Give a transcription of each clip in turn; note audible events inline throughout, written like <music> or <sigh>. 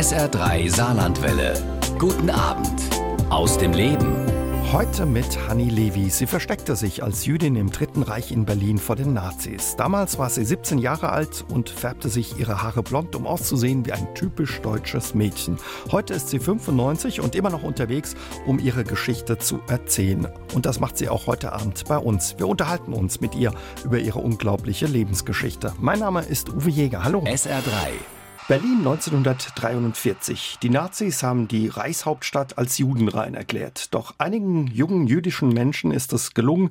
SR3 Saarlandwelle. Guten Abend aus dem Leben. Heute mit Hanni Levi. Sie versteckte sich als Jüdin im Dritten Reich in Berlin vor den Nazis. Damals war sie 17 Jahre alt und färbte sich ihre Haare blond, um auszusehen wie ein typisch deutsches Mädchen. Heute ist sie 95 und immer noch unterwegs, um ihre Geschichte zu erzählen. Und das macht sie auch heute Abend bei uns. Wir unterhalten uns mit ihr über ihre unglaubliche Lebensgeschichte. Mein Name ist Uwe Jäger. Hallo. SR3 Berlin 1943. Die Nazis haben die Reichshauptstadt als judenrein erklärt. Doch einigen jungen jüdischen Menschen ist es gelungen,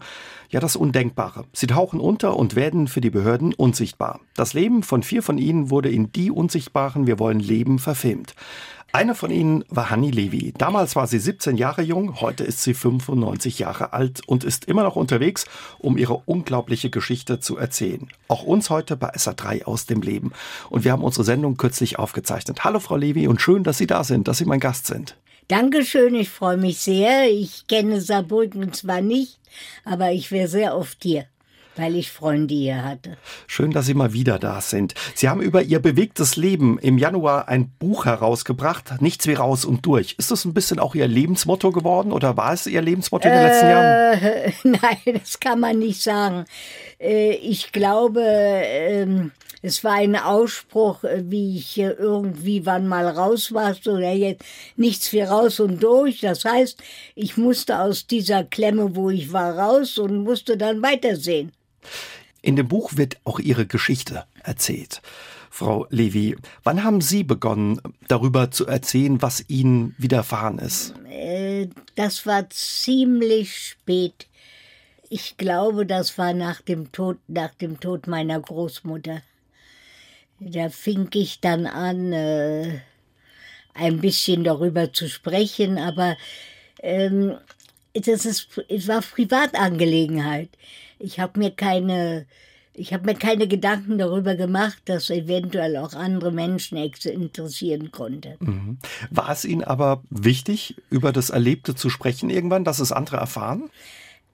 ja das Undenkbare. Sie tauchen unter und werden für die Behörden unsichtbar. Das Leben von vier von ihnen wurde in Die Unsichtbaren Wir wollen leben verfilmt. Eine von ihnen war Hanni Levi. Damals war sie 17 Jahre jung, heute ist sie 95 Jahre alt und ist immer noch unterwegs, um ihre unglaubliche Geschichte zu erzählen. Auch uns heute bei SA3 aus dem Leben. Und wir haben unsere Sendung kürzlich aufgezeichnet. Hallo Frau Levi und schön, dass Sie da sind, dass Sie mein Gast sind. Dankeschön, ich freue mich sehr. Ich kenne Saarbrücken zwar nicht, aber ich wäre sehr oft hier weil ich Freunde hier hatte. Schön, dass Sie mal wieder da sind. Sie haben über Ihr bewegtes Leben im Januar ein Buch herausgebracht, Nichts wie raus und durch. Ist das ein bisschen auch Ihr Lebensmotto geworden oder war es Ihr Lebensmotto in den letzten Jahren? Äh, <laughs> nein, das kann man nicht sagen. Äh, ich glaube, ähm, es war ein Ausspruch, äh, wie ich irgendwie wann mal raus war, oder jetzt nichts wie raus und durch. Das heißt, ich musste aus dieser Klemme, wo ich war, raus und musste dann weitersehen. In dem Buch wird auch Ihre Geschichte erzählt. Frau Levi, wann haben Sie begonnen, darüber zu erzählen, was Ihnen widerfahren ist? Äh, das war ziemlich spät. Ich glaube, das war nach dem Tod, nach dem Tod meiner Großmutter. Da fing ich dann an, äh, ein bisschen darüber zu sprechen, aber ähm, das ist, es war Privatangelegenheit. Ich habe mir keine, ich habe mir keine Gedanken darüber gemacht, dass eventuell auch andere Menschen interessieren konnte. Mhm. War es Ihnen aber wichtig, über das Erlebte zu sprechen irgendwann, dass es andere erfahren?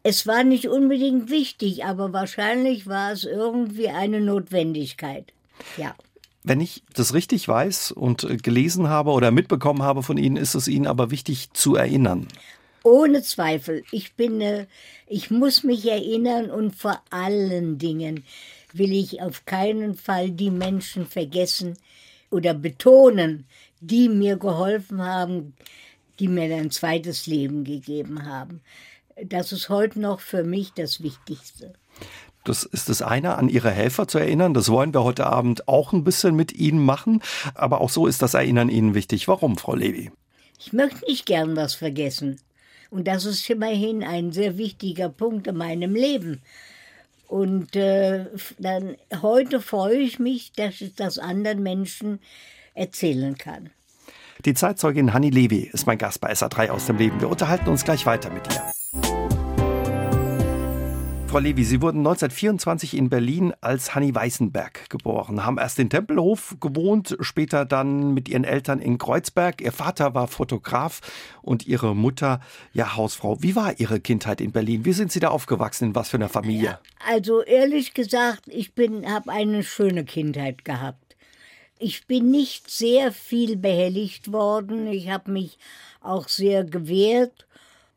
Es war nicht unbedingt wichtig, aber wahrscheinlich war es irgendwie eine Notwendigkeit. Ja. Wenn ich das richtig weiß und gelesen habe oder mitbekommen habe von Ihnen, ist es Ihnen aber wichtig zu erinnern. Ohne Zweifel. Ich bin, äh, ich muss mich erinnern und vor allen Dingen will ich auf keinen Fall die Menschen vergessen oder betonen, die mir geholfen haben, die mir ein zweites Leben gegeben haben. Das ist heute noch für mich das Wichtigste. Das ist das eine, an Ihre Helfer zu erinnern. Das wollen wir heute Abend auch ein bisschen mit Ihnen machen. Aber auch so ist das Erinnern Ihnen wichtig. Warum, Frau Levy? Ich möchte nicht gern was vergessen. Und das ist immerhin ein sehr wichtiger Punkt in meinem Leben. Und äh, dann heute freue ich mich, dass ich das anderen Menschen erzählen kann. Die Zeitzeugin Hanni Levi ist mein Gast bei SA3 aus dem Leben. Wir unterhalten uns gleich weiter mit ihr. Frau Levi, Sie wurden 1924 in Berlin als Hanni Weißenberg geboren, haben erst in Tempelhof gewohnt, später dann mit Ihren Eltern in Kreuzberg. Ihr Vater war Fotograf und Ihre Mutter ja Hausfrau. Wie war Ihre Kindheit in Berlin? Wie sind Sie da aufgewachsen? In was für einer Familie? Also ehrlich gesagt, ich habe eine schöne Kindheit gehabt. Ich bin nicht sehr viel behelligt worden. Ich habe mich auch sehr gewehrt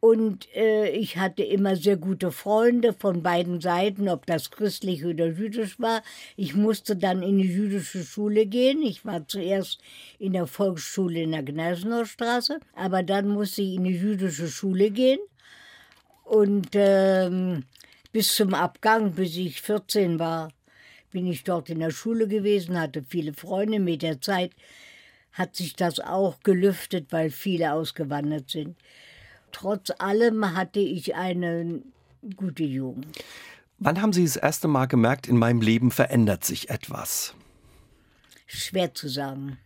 und äh, ich hatte immer sehr gute Freunde von beiden Seiten, ob das christlich oder jüdisch war. Ich musste dann in die jüdische Schule gehen. Ich war zuerst in der Volksschule in der Gneisenauer Straße, aber dann musste ich in die jüdische Schule gehen. Und ähm, bis zum Abgang, bis ich 14 war, bin ich dort in der Schule gewesen, hatte viele Freunde. Mit der Zeit hat sich das auch gelüftet, weil viele ausgewandert sind. Trotz allem hatte ich eine gute Jugend. Wann haben Sie das erste Mal gemerkt, in meinem Leben verändert sich etwas? Schwer zu sagen.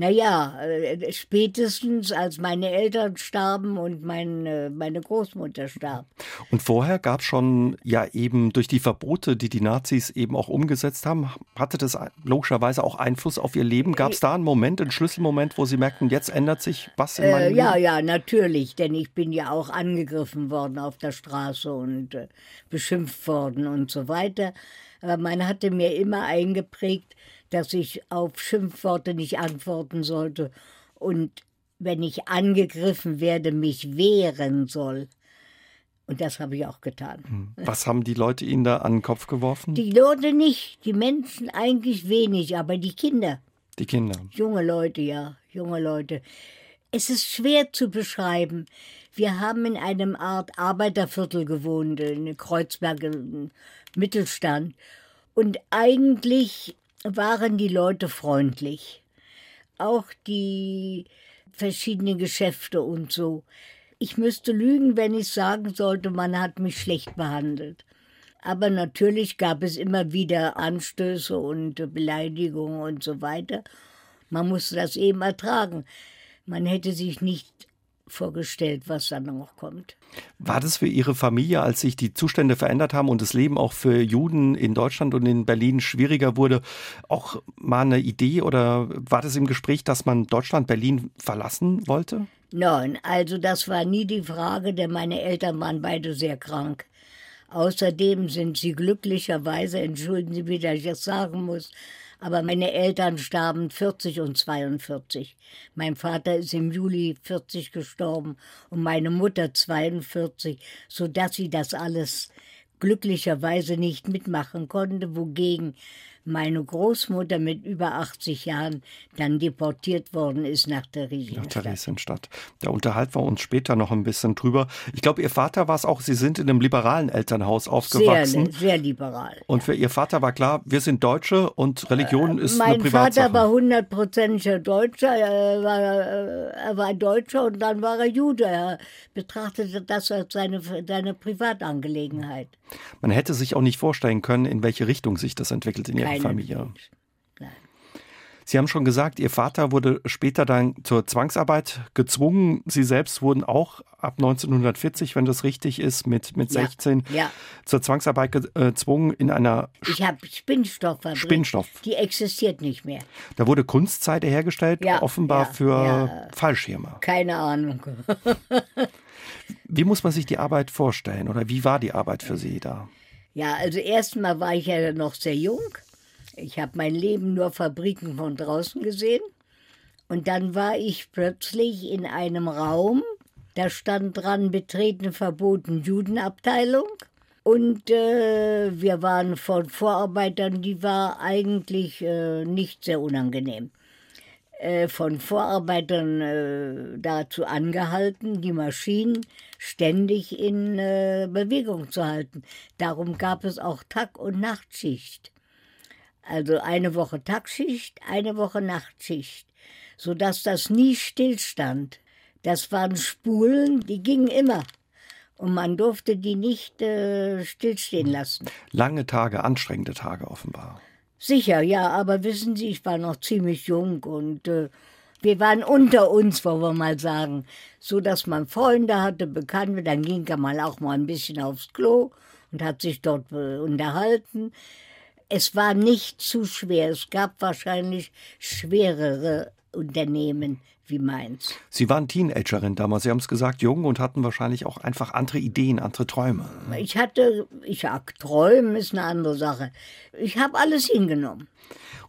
Naja, äh, spätestens als meine Eltern starben und mein, äh, meine Großmutter starb. Und vorher gab es schon ja eben durch die Verbote, die die Nazis eben auch umgesetzt haben, hatte das logischerweise auch Einfluss auf ihr Leben? Gab es da einen Moment, einen Schlüsselmoment, wo Sie merkten, jetzt ändert sich was in meinem äh, Leben? Ja, ja, natürlich, denn ich bin ja auch angegriffen worden auf der Straße und äh, beschimpft worden und so weiter. Aber man hatte mir immer eingeprägt, dass ich auf Schimpfworte nicht antworten sollte und wenn ich angegriffen werde, mich wehren soll. Und das habe ich auch getan. Hm. Was haben die Leute Ihnen da an den Kopf geworfen? Die Leute nicht, die Menschen eigentlich wenig, aber die Kinder. Die Kinder. Junge Leute, ja, junge Leute. Es ist schwer zu beschreiben. Wir haben in einem Art Arbeiterviertel gewohnt, in Kreuzberg, im Mittelstand. Und eigentlich waren die Leute freundlich. Auch die verschiedenen Geschäfte und so. Ich müsste lügen, wenn ich sagen sollte, man hat mich schlecht behandelt. Aber natürlich gab es immer wieder Anstöße und Beleidigungen und so weiter. Man musste das eben ertragen. Man hätte sich nicht vorgestellt, was dann noch kommt. War das für Ihre Familie, als sich die Zustände verändert haben und das Leben auch für Juden in Deutschland und in Berlin schwieriger wurde, auch mal eine Idee oder war das im Gespräch, dass man Deutschland, Berlin verlassen wollte? Nein, also das war nie die Frage, denn meine Eltern waren beide sehr krank. Außerdem sind sie glücklicherweise, entschuldigen Sie, wie ich das sagen muss, aber meine Eltern starben 40 und 42. Mein Vater ist im Juli 40 gestorben und meine Mutter 42, so dass sie das alles glücklicherweise nicht mitmachen konnte, wogegen meine Großmutter mit über 80 Jahren dann deportiert worden ist nach Theresienstadt. Nach Theresienstadt. Da unterhalten wir uns später noch ein bisschen drüber. Ich glaube, Ihr Vater war es auch, Sie sind in einem liberalen Elternhaus aufgewachsen. Sehr, sehr liberal. Und für Ihr Vater war klar, wir sind Deutsche und Religion äh, ist mein eine Privatsache. Mein Vater war hundertprozentiger Deutscher, er war, er war Deutscher und dann war er Jude. Er betrachtete das als seine, seine Privatangelegenheit. Man hätte sich auch nicht vorstellen können, in welche Richtung sich das entwickelt in Ihrer Familie. Sie haben schon gesagt, Ihr Vater wurde später dann zur Zwangsarbeit gezwungen. Sie selbst wurden auch ab 1940, wenn das richtig ist, mit, mit 16 ja, ja. zur Zwangsarbeit äh, gezwungen in einer Ich habe Spinnstofffabrik. Spinnstoff. Die existiert nicht mehr. Da wurde Kunstseide hergestellt, ja, offenbar für Fallschirme. Keine Ahnung. <laughs> wie muss man sich die Arbeit vorstellen oder wie war die Arbeit für Sie da? Ja, also erstmal war ich ja noch sehr jung. Ich habe mein Leben nur Fabriken von draußen gesehen. Und dann war ich plötzlich in einem Raum, da stand dran Betreten verboten Judenabteilung. Und äh, wir waren von Vorarbeitern, die war eigentlich äh, nicht sehr unangenehm. Äh, von Vorarbeitern äh, dazu angehalten, die Maschinen ständig in äh, Bewegung zu halten. Darum gab es auch Tag- und Nachtschicht. Also eine Woche Tagschicht, eine Woche Nachtschicht, sodass das nie stillstand. Das waren Spulen, die gingen immer. Und man durfte die nicht äh, stillstehen lassen. Lange Tage, anstrengende Tage offenbar. Sicher, ja, aber wissen Sie, ich war noch ziemlich jung und äh, wir waren unter uns, wollen wir mal sagen, so dass man Freunde hatte, Bekannte, dann ging man auch mal ein bisschen aufs Klo und hat sich dort äh, unterhalten es war nicht zu schwer. Es gab wahrscheinlich schwerere Unternehmen wie meins. Sie waren Teenagerin damals, Sie haben es gesagt, jung und hatten wahrscheinlich auch einfach andere Ideen, andere Träume. Ich hatte, ich sag, Träumen ist eine andere Sache. Ich habe alles hingenommen.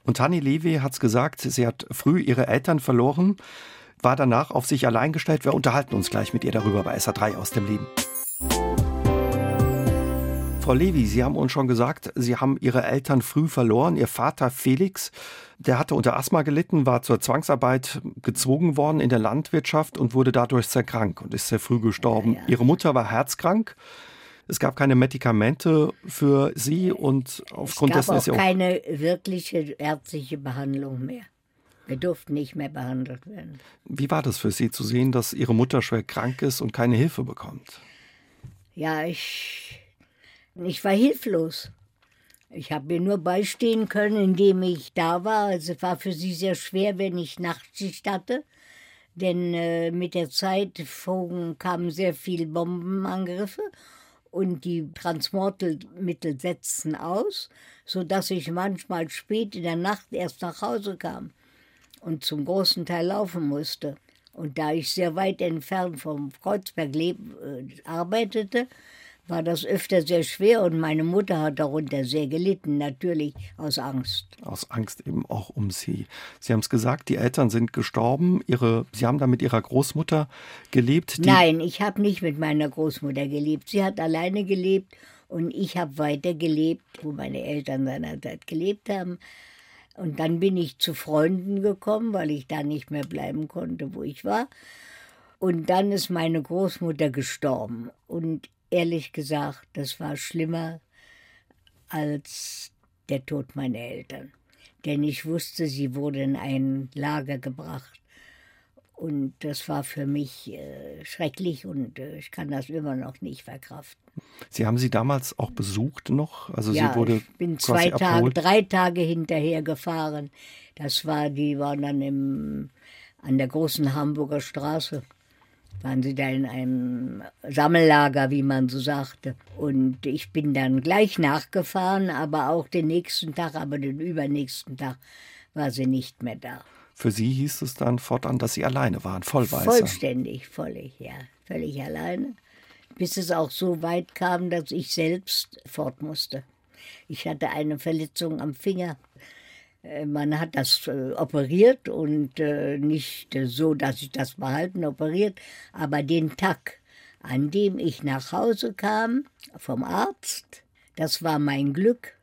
Und Tanni Levi hat es gesagt, sie hat früh ihre Eltern verloren, war danach auf sich allein gestellt. Wir unterhalten uns gleich mit ihr darüber bei SA3 aus dem Leben. Frau Levi, Sie haben uns schon gesagt, Sie haben Ihre Eltern früh verloren. Ihr Vater Felix, der hatte unter Asthma gelitten, war zur Zwangsarbeit gezwungen worden in der Landwirtschaft und wurde dadurch sehr krank und ist sehr früh gestorben. Ja, ja. Ihre Mutter war herzkrank. Es gab keine Medikamente für sie und aufgrund dessen ist sie auch keine wirkliche ärztliche Behandlung mehr. Wir durften nicht mehr behandelt werden. Wie war das für Sie zu sehen, dass Ihre Mutter schwer krank ist und keine Hilfe bekommt? Ja, ich ich war hilflos. Ich habe mir nur beistehen können, indem ich da war. Also es war für sie sehr schwer, wenn ich Nachtschicht hatte. Denn äh, mit der Zeit flogen, kamen sehr viele Bombenangriffe und die Transportmittel setzten aus, sodass ich manchmal spät in der Nacht erst nach Hause kam und zum großen Teil laufen musste. Und da ich sehr weit entfernt vom Kreuzberg leb, äh, arbeitete, war das öfter sehr schwer und meine Mutter hat darunter sehr gelitten, natürlich aus Angst. Aus Angst eben auch um sie. Sie haben es gesagt, die Eltern sind gestorben. Ihre, sie haben da mit ihrer Großmutter gelebt. Nein, ich habe nicht mit meiner Großmutter gelebt. Sie hat alleine gelebt und ich habe weiter gelebt, wo meine Eltern seinerzeit gelebt haben. Und dann bin ich zu Freunden gekommen, weil ich da nicht mehr bleiben konnte, wo ich war. Und dann ist meine Großmutter gestorben. Und ehrlich gesagt, das war schlimmer als der Tod meiner Eltern. Denn ich wusste, sie wurde in ein Lager gebracht. Und das war für mich äh, schrecklich und äh, ich kann das immer noch nicht verkraften. Sie haben sie damals auch besucht noch? Also ja, sie wurde ich bin zwei Tage, drei Tage hinterher gefahren. Das war, die waren dann im, an der großen Hamburger Straße waren sie da in einem Sammellager, wie man so sagte. Und ich bin dann gleich nachgefahren, aber auch den nächsten Tag, aber den übernächsten Tag war sie nicht mehr da. Für Sie hieß es dann fortan, dass Sie alleine waren, vollweise. Vollständig, völlig, ja, völlig alleine. Bis es auch so weit kam, dass ich selbst fort musste. Ich hatte eine Verletzung am Finger man hat das äh, operiert und äh, nicht so, dass ich das behalten operiert, aber den Tag, an dem ich nach Hause kam vom Arzt, das war mein Glück,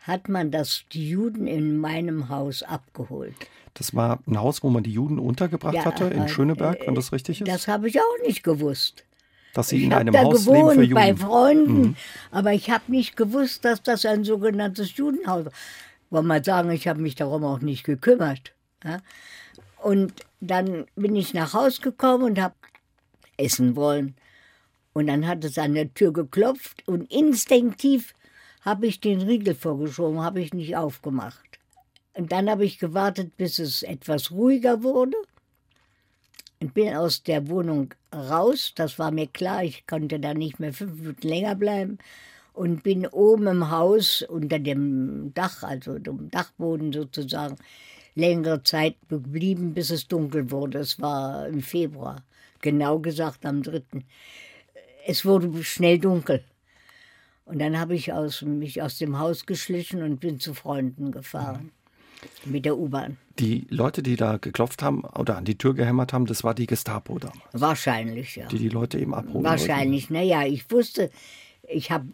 hat man das die Juden in meinem Haus abgeholt. Das war ein Haus, wo man die Juden untergebracht ja, hatte in Schöneberg, wenn das richtig ist? Das habe ich auch nicht gewusst. Dass Sie ich in einem da Haus gewohnt, leben für Juden. bei Freunden, mhm. aber ich habe nicht gewusst, dass das ein sogenanntes Judenhaus war wollen wir sagen, ich habe mich darum auch nicht gekümmert. Ja? Und dann bin ich nach Hause gekommen und habe essen wollen. Und dann hat es an der Tür geklopft und instinktiv habe ich den Riegel vorgeschoben, habe ich nicht aufgemacht. Und dann habe ich gewartet, bis es etwas ruhiger wurde und bin aus der Wohnung raus. Das war mir klar, ich konnte da nicht mehr fünf Minuten länger bleiben und bin oben im Haus unter dem Dach, also dem Dachboden sozusagen, längere Zeit geblieben, bis es dunkel wurde. Es war im Februar, genau gesagt am 3. Es wurde schnell dunkel. Und dann habe ich aus, mich aus dem Haus geschlichen und bin zu Freunden gefahren. Mhm. Mit der U-Bahn. Die Leute, die da geklopft haben oder an die Tür gehämmert haben, das war die Gestapo damals. Wahrscheinlich, ja. Die die Leute eben abholen. Wahrscheinlich, naja, ich wusste, ich habe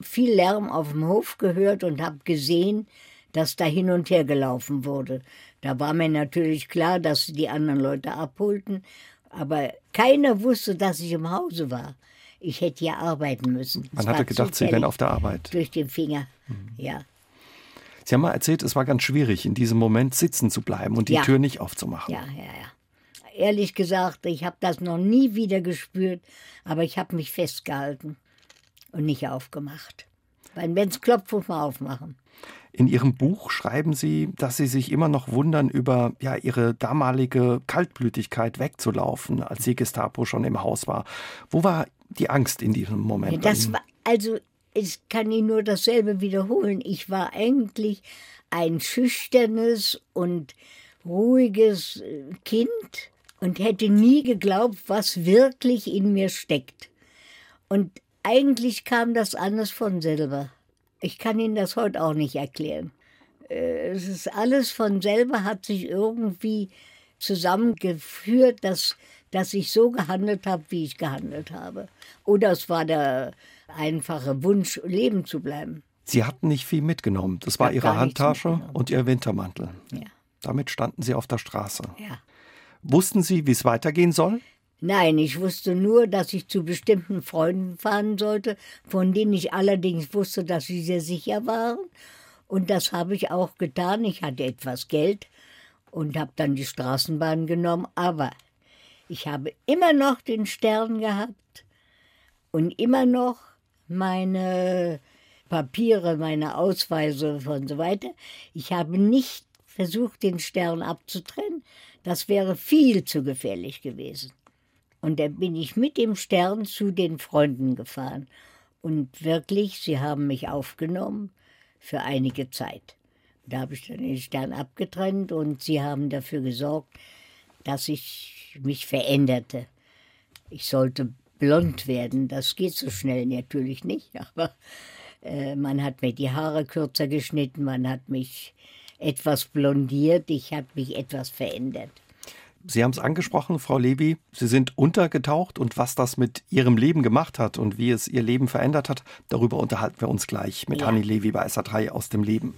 viel Lärm auf dem Hof gehört und habe gesehen, dass da hin und her gelaufen wurde. Da war mir natürlich klar, dass sie die anderen Leute abholten, aber keiner wusste, dass ich im Hause war. Ich hätte ja arbeiten müssen. Man hatte gedacht, Sie wären auf der Arbeit. Durch den Finger, mhm. ja. Sie haben mal erzählt, es war ganz schwierig, in diesem Moment sitzen zu bleiben und die ja. Tür nicht aufzumachen. Ja, ja, ja. Ehrlich gesagt, ich habe das noch nie wieder gespürt, aber ich habe mich festgehalten und nicht aufgemacht. Weil wenn es klopft, muss man aufmachen. In Ihrem Buch schreiben Sie, dass Sie sich immer noch wundern über ja, Ihre damalige Kaltblütigkeit wegzulaufen, als die Gestapo schon im Haus war. Wo war die Angst in diesem Moment? Das war, also, ich kann Ihnen nur dasselbe wiederholen. Ich war eigentlich ein schüchternes und ruhiges äh, Kind und hätte nie geglaubt, was wirklich in mir steckt. Und eigentlich kam das alles von selber. Ich kann Ihnen das heute auch nicht erklären. Äh, es ist alles von selber, hat sich irgendwie zusammengeführt, dass, dass ich so gehandelt habe, wie ich gehandelt habe. Oder es war der einfache Wunsch, leben zu bleiben. Sie hatten nicht viel mitgenommen. Das war Ihre Handtasche und Ihr Wintermantel. Ja. Damit standen Sie auf der Straße. Ja. Wussten Sie, wie es weitergehen soll? Nein, ich wusste nur, dass ich zu bestimmten Freunden fahren sollte, von denen ich allerdings wusste, dass sie sehr sicher waren. Und das habe ich auch getan. Ich hatte etwas Geld und habe dann die Straßenbahn genommen. Aber ich habe immer noch den Stern gehabt und immer noch meine Papiere, meine Ausweise und so weiter. Ich habe nicht versucht, den Stern abzutrennen. Das wäre viel zu gefährlich gewesen. Und da bin ich mit dem Stern zu den Freunden gefahren. Und wirklich, sie haben mich aufgenommen für einige Zeit. Da habe ich dann den Stern abgetrennt und sie haben dafür gesorgt, dass ich mich veränderte. Ich sollte blond werden. Das geht so schnell natürlich nicht, <laughs> aber äh, man hat mir die Haare kürzer geschnitten, man hat mich etwas blondiert, ich habe mich etwas verändert. Sie haben es angesprochen, Frau Levy, Sie sind untergetaucht und was das mit Ihrem Leben gemacht hat und wie es Ihr Leben verändert hat, darüber unterhalten wir uns gleich mit ja. Hanni Levy bei SA3 aus dem Leben.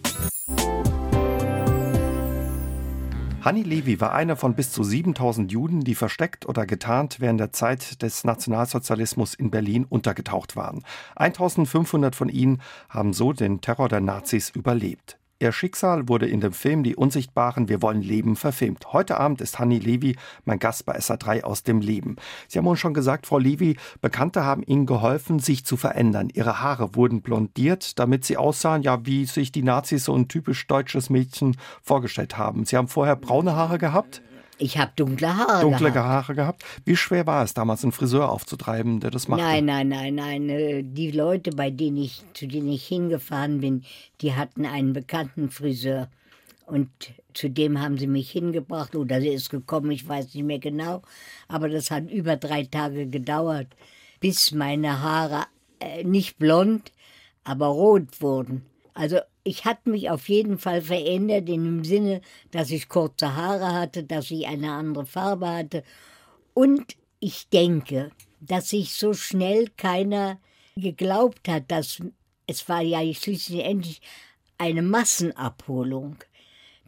Hanni Levy war einer von bis zu 7000 Juden, die versteckt oder getarnt während der Zeit des Nationalsozialismus in Berlin untergetaucht waren. 1500 von ihnen haben so den Terror der Nazis überlebt. Ihr Schicksal wurde in dem Film Die Unsichtbaren, Wir wollen leben verfilmt. Heute Abend ist Hanni Levi mein Gast bei SA3 aus dem Leben. Sie haben uns schon gesagt, Frau Levi, Bekannte haben Ihnen geholfen, sich zu verändern. Ihre Haare wurden blondiert, damit sie aussahen, ja, wie sich die Nazis so ein typisch deutsches Mädchen vorgestellt haben. Sie haben vorher braune Haare gehabt? Ich habe dunkle Haare Dunkle gehabt. Haare gehabt. Wie schwer war es damals, einen Friseur aufzutreiben, der das machte? Nein, nein, nein, nein. Äh, die Leute, bei denen ich, zu denen ich hingefahren bin, die hatten einen bekannten Friseur. Und zu dem haben sie mich hingebracht oder sie ist gekommen, ich weiß nicht mehr genau. Aber das hat über drei Tage gedauert, bis meine Haare äh, nicht blond, aber rot wurden. Also ich hatte mich auf jeden Fall verändert in dem Sinne, dass ich kurze Haare hatte, dass ich eine andere Farbe hatte. Und ich denke, dass sich so schnell keiner geglaubt hat, dass es war ja schließlich endlich eine Massenabholung,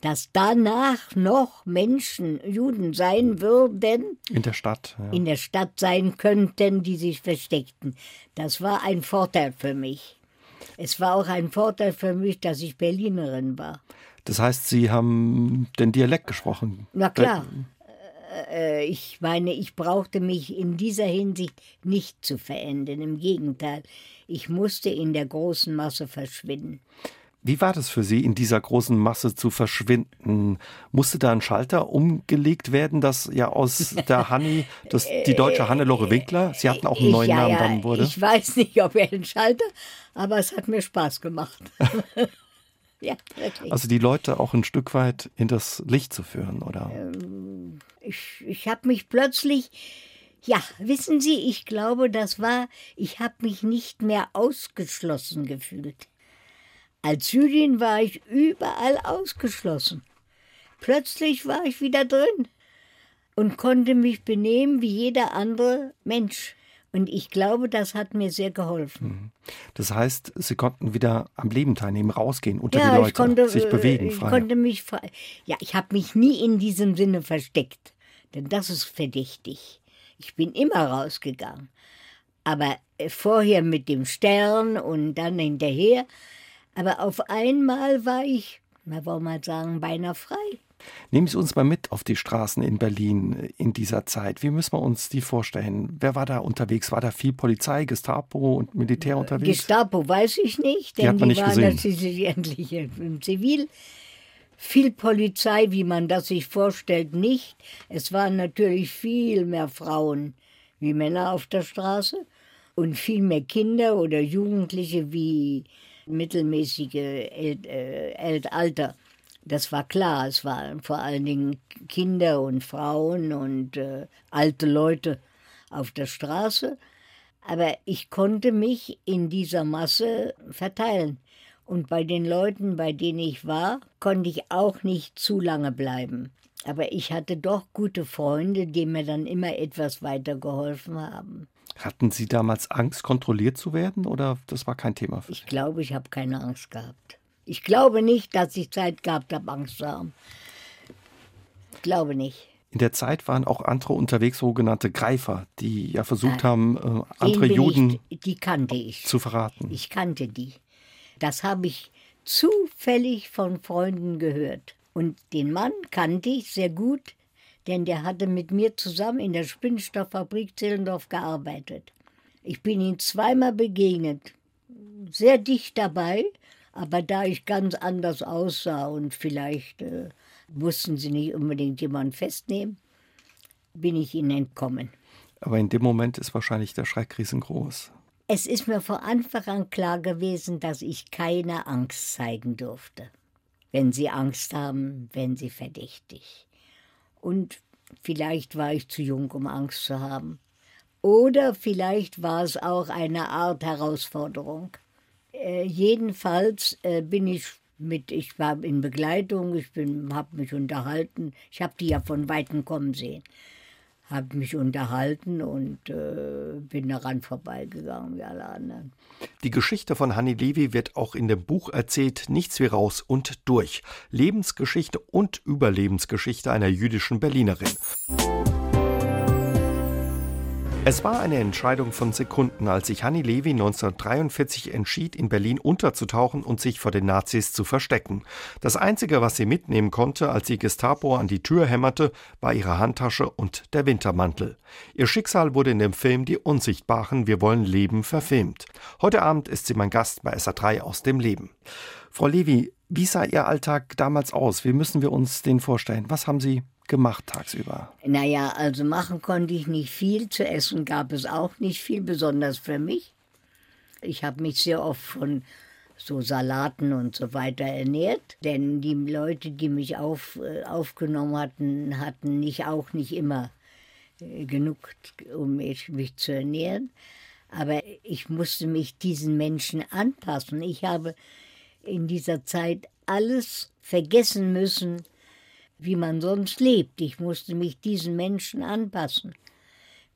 dass danach noch Menschen, Juden sein würden. In der Stadt. Ja. In der Stadt sein könnten, die sich versteckten. Das war ein Vorteil für mich. Es war auch ein Vorteil für mich, dass ich Berlinerin war. Das heißt, Sie haben den Dialekt gesprochen? Na klar. Äh, äh, ich meine, ich brauchte mich in dieser Hinsicht nicht zu verändern. Im Gegenteil, ich musste in der großen Masse verschwinden. Wie war das für Sie, in dieser großen Masse zu verschwinden? Musste da ein Schalter umgelegt werden, dass ja aus der Hanni, das, die deutsche Hannelore Winkler, Sie hatten auch einen neuen ja, Namen dann wurde? Ich weiß nicht, ob er ein Schalter, aber es hat mir Spaß gemacht. <laughs> ja, wirklich. Also die Leute auch ein Stück weit in das Licht zu führen, oder? Ähm, ich ich habe mich plötzlich ja, wissen Sie, ich glaube, das war, ich habe mich nicht mehr ausgeschlossen gefühlt. Als Jüdin war ich überall ausgeschlossen. Plötzlich war ich wieder drin und konnte mich benehmen wie jeder andere Mensch. Und ich glaube, das hat mir sehr geholfen. Mhm. Das heißt, Sie konnten wieder am Leben teilnehmen, rausgehen, unter ja, die Leute, konnte, sich bewegen. Frei. Ich konnte mich frei. Ja, ich habe mich nie in diesem Sinne versteckt, denn das ist verdächtig. Ich bin immer rausgegangen. Aber äh, vorher mit dem Stern und dann hinterher aber auf einmal war ich, na wollen wir sagen, beinahe frei. Nehmen Sie uns mal mit auf die Straßen in Berlin in dieser Zeit. Wie müssen wir uns die vorstellen? Wer war da unterwegs? War da viel Polizei, Gestapo und Militär unterwegs? Gestapo weiß ich nicht, denn die, die nicht waren gesehen. <laughs> endlich im Zivil. Viel Polizei, wie man das sich vorstellt, nicht. Es waren natürlich viel mehr Frauen wie Männer auf der Straße und viel mehr Kinder oder Jugendliche wie mittelmäßige äh, Alter. Das war klar. Es waren vor allen Dingen Kinder und Frauen und äh, alte Leute auf der Straße. Aber ich konnte mich in dieser Masse verteilen. Und bei den Leuten, bei denen ich war, konnte ich auch nicht zu lange bleiben. Aber ich hatte doch gute Freunde, die mir dann immer etwas weitergeholfen haben. Hatten Sie damals Angst, kontrolliert zu werden oder das war kein Thema für Sie? Ich glaube, ich habe keine Angst gehabt. Ich glaube nicht, dass ich Zeit gehabt habe, Angst zu haben. Ich glaube nicht. In der Zeit waren auch andere unterwegs, sogenannte Greifer, die ja versucht ja, haben, äh, andere Juden ich, die kannte ich. zu verraten. Ich kannte die. Das habe ich zufällig von Freunden gehört. Und den Mann kannte ich sehr gut denn der hatte mit mir zusammen in der Spinnstofffabrik Zehlendorf gearbeitet. Ich bin ihm zweimal begegnet, sehr dicht dabei, aber da ich ganz anders aussah und vielleicht äh, mussten sie nicht unbedingt jemanden festnehmen, bin ich ihnen entkommen. Aber in dem Moment ist wahrscheinlich der Schreck riesengroß. Es ist mir von Anfang an klar gewesen, dass ich keine Angst zeigen durfte. Wenn sie Angst haben, werden sie verdächtig. Und vielleicht war ich zu jung, um Angst zu haben. Oder vielleicht war es auch eine Art Herausforderung. Äh, jedenfalls äh, bin ich mit, ich war in Begleitung, ich habe mich unterhalten. Ich habe die ja von Weitem kommen sehen. Habe mich unterhalten und äh, bin daran vorbeigegangen wie alle anderen. Die Geschichte von Hanni Levi wird auch in dem Buch erzählt, Nichts wie raus und durch. Lebensgeschichte und Überlebensgeschichte einer jüdischen Berlinerin. Es war eine Entscheidung von Sekunden, als sich Hanni Levi 1943 entschied, in Berlin unterzutauchen und sich vor den Nazis zu verstecken. Das Einzige, was sie mitnehmen konnte, als die Gestapo an die Tür hämmerte, war ihre Handtasche und der Wintermantel. Ihr Schicksal wurde in dem Film Die Unsichtbaren Wir wollen leben verfilmt. Heute Abend ist sie mein Gast bei SA3 aus dem Leben. Frau Levi, wie sah Ihr Alltag damals aus? Wie müssen wir uns den vorstellen? Was haben Sie gemacht tagsüber? Naja, also machen konnte ich nicht viel. Zu essen gab es auch nicht viel, besonders für mich. Ich habe mich sehr oft von so Salaten und so weiter ernährt, denn die Leute, die mich auf, äh, aufgenommen hatten, hatten nicht auch nicht immer äh, genug, um mich, mich zu ernähren. Aber ich musste mich diesen Menschen anpassen. Ich habe in dieser Zeit alles vergessen müssen, wie man sonst lebt. Ich musste mich diesen Menschen anpassen,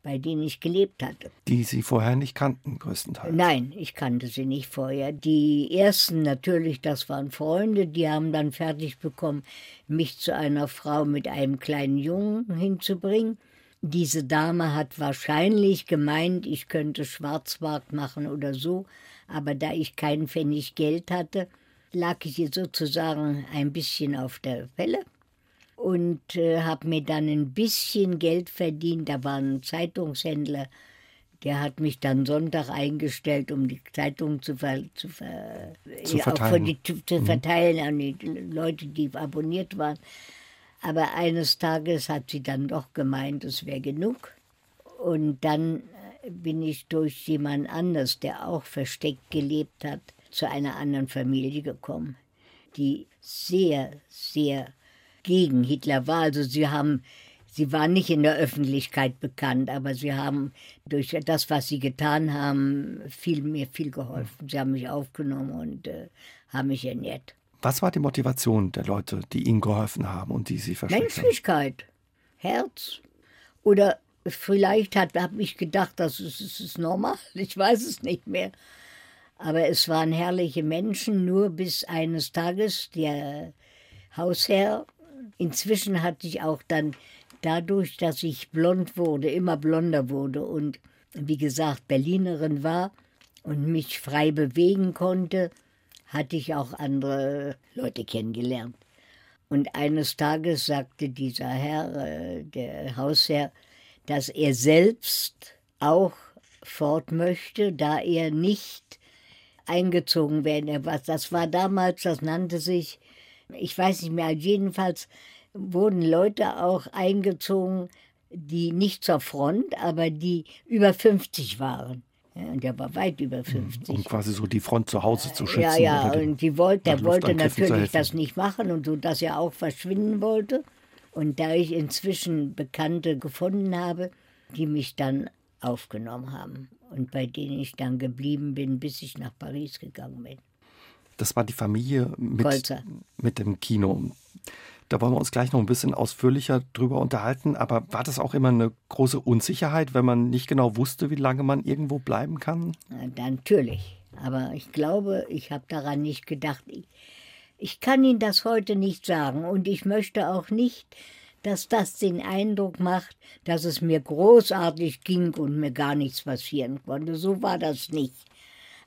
bei denen ich gelebt hatte. Die Sie vorher nicht kannten, größtenteils? Nein, ich kannte sie nicht vorher. Die ersten natürlich, das waren Freunde, die haben dann fertig bekommen, mich zu einer Frau mit einem kleinen Jungen hinzubringen. Diese Dame hat wahrscheinlich gemeint, ich könnte Schwarzmarkt machen oder so, aber da ich keinen Pfennig Geld hatte, lag ich ihr sozusagen ein bisschen auf der Pelle und äh, habe mir dann ein bisschen Geld verdient. Da war ein Zeitungshändler, der hat mich dann Sonntag eingestellt, um die Zeitung zu, ver, zu, ver, zu verteilen, die, zu, mhm. verteilen an die Leute, die abonniert waren. Aber eines Tages hat sie dann doch gemeint, es wäre genug. Und dann äh, bin ich durch jemand anders, der auch versteckt gelebt hat, zu einer anderen Familie gekommen, die sehr, sehr gegen Hitler war. Also sie haben, sie war nicht in der Öffentlichkeit bekannt, aber sie haben durch das, was sie getan haben, viel mir viel geholfen. Sie haben mich aufgenommen und äh, haben mich ernährt. Was war die Motivation der Leute, die Ihnen geholfen haben und die Sie versteckt Menschlichkeit, Herz. Oder vielleicht habe ich gedacht, das ist, das ist normal. <laughs> Ich weiß es nicht mehr. Aber es waren herrliche Menschen, nur bis eines Tages der Hausherr Inzwischen hatte ich auch dann dadurch, dass ich blond wurde, immer blonder wurde und wie gesagt Berlinerin war und mich frei bewegen konnte, hatte ich auch andere Leute kennengelernt. Und eines Tages sagte dieser Herr, äh, der Hausherr, dass er selbst auch fort möchte, da er nicht eingezogen werden. Das war damals, das nannte sich ich weiß nicht mehr, jedenfalls wurden Leute auch eingezogen, die nicht zur Front, aber die über 50 waren. Ja, und der war weit über 50. Um quasi so die Front zu Hause zu schützen. Ja, ja, und die wollte, der wollte natürlich das nicht machen und so, dass er auch verschwinden wollte. Und da ich inzwischen Bekannte gefunden habe, die mich dann aufgenommen haben und bei denen ich dann geblieben bin, bis ich nach Paris gegangen bin. Das war die Familie mit, mit dem Kino. Da wollen wir uns gleich noch ein bisschen ausführlicher drüber unterhalten. Aber war das auch immer eine große Unsicherheit, wenn man nicht genau wusste, wie lange man irgendwo bleiben kann? Na, natürlich. Aber ich glaube, ich habe daran nicht gedacht. Ich, ich kann Ihnen das heute nicht sagen. Und ich möchte auch nicht, dass das den Eindruck macht, dass es mir großartig ging und mir gar nichts passieren konnte. So war das nicht.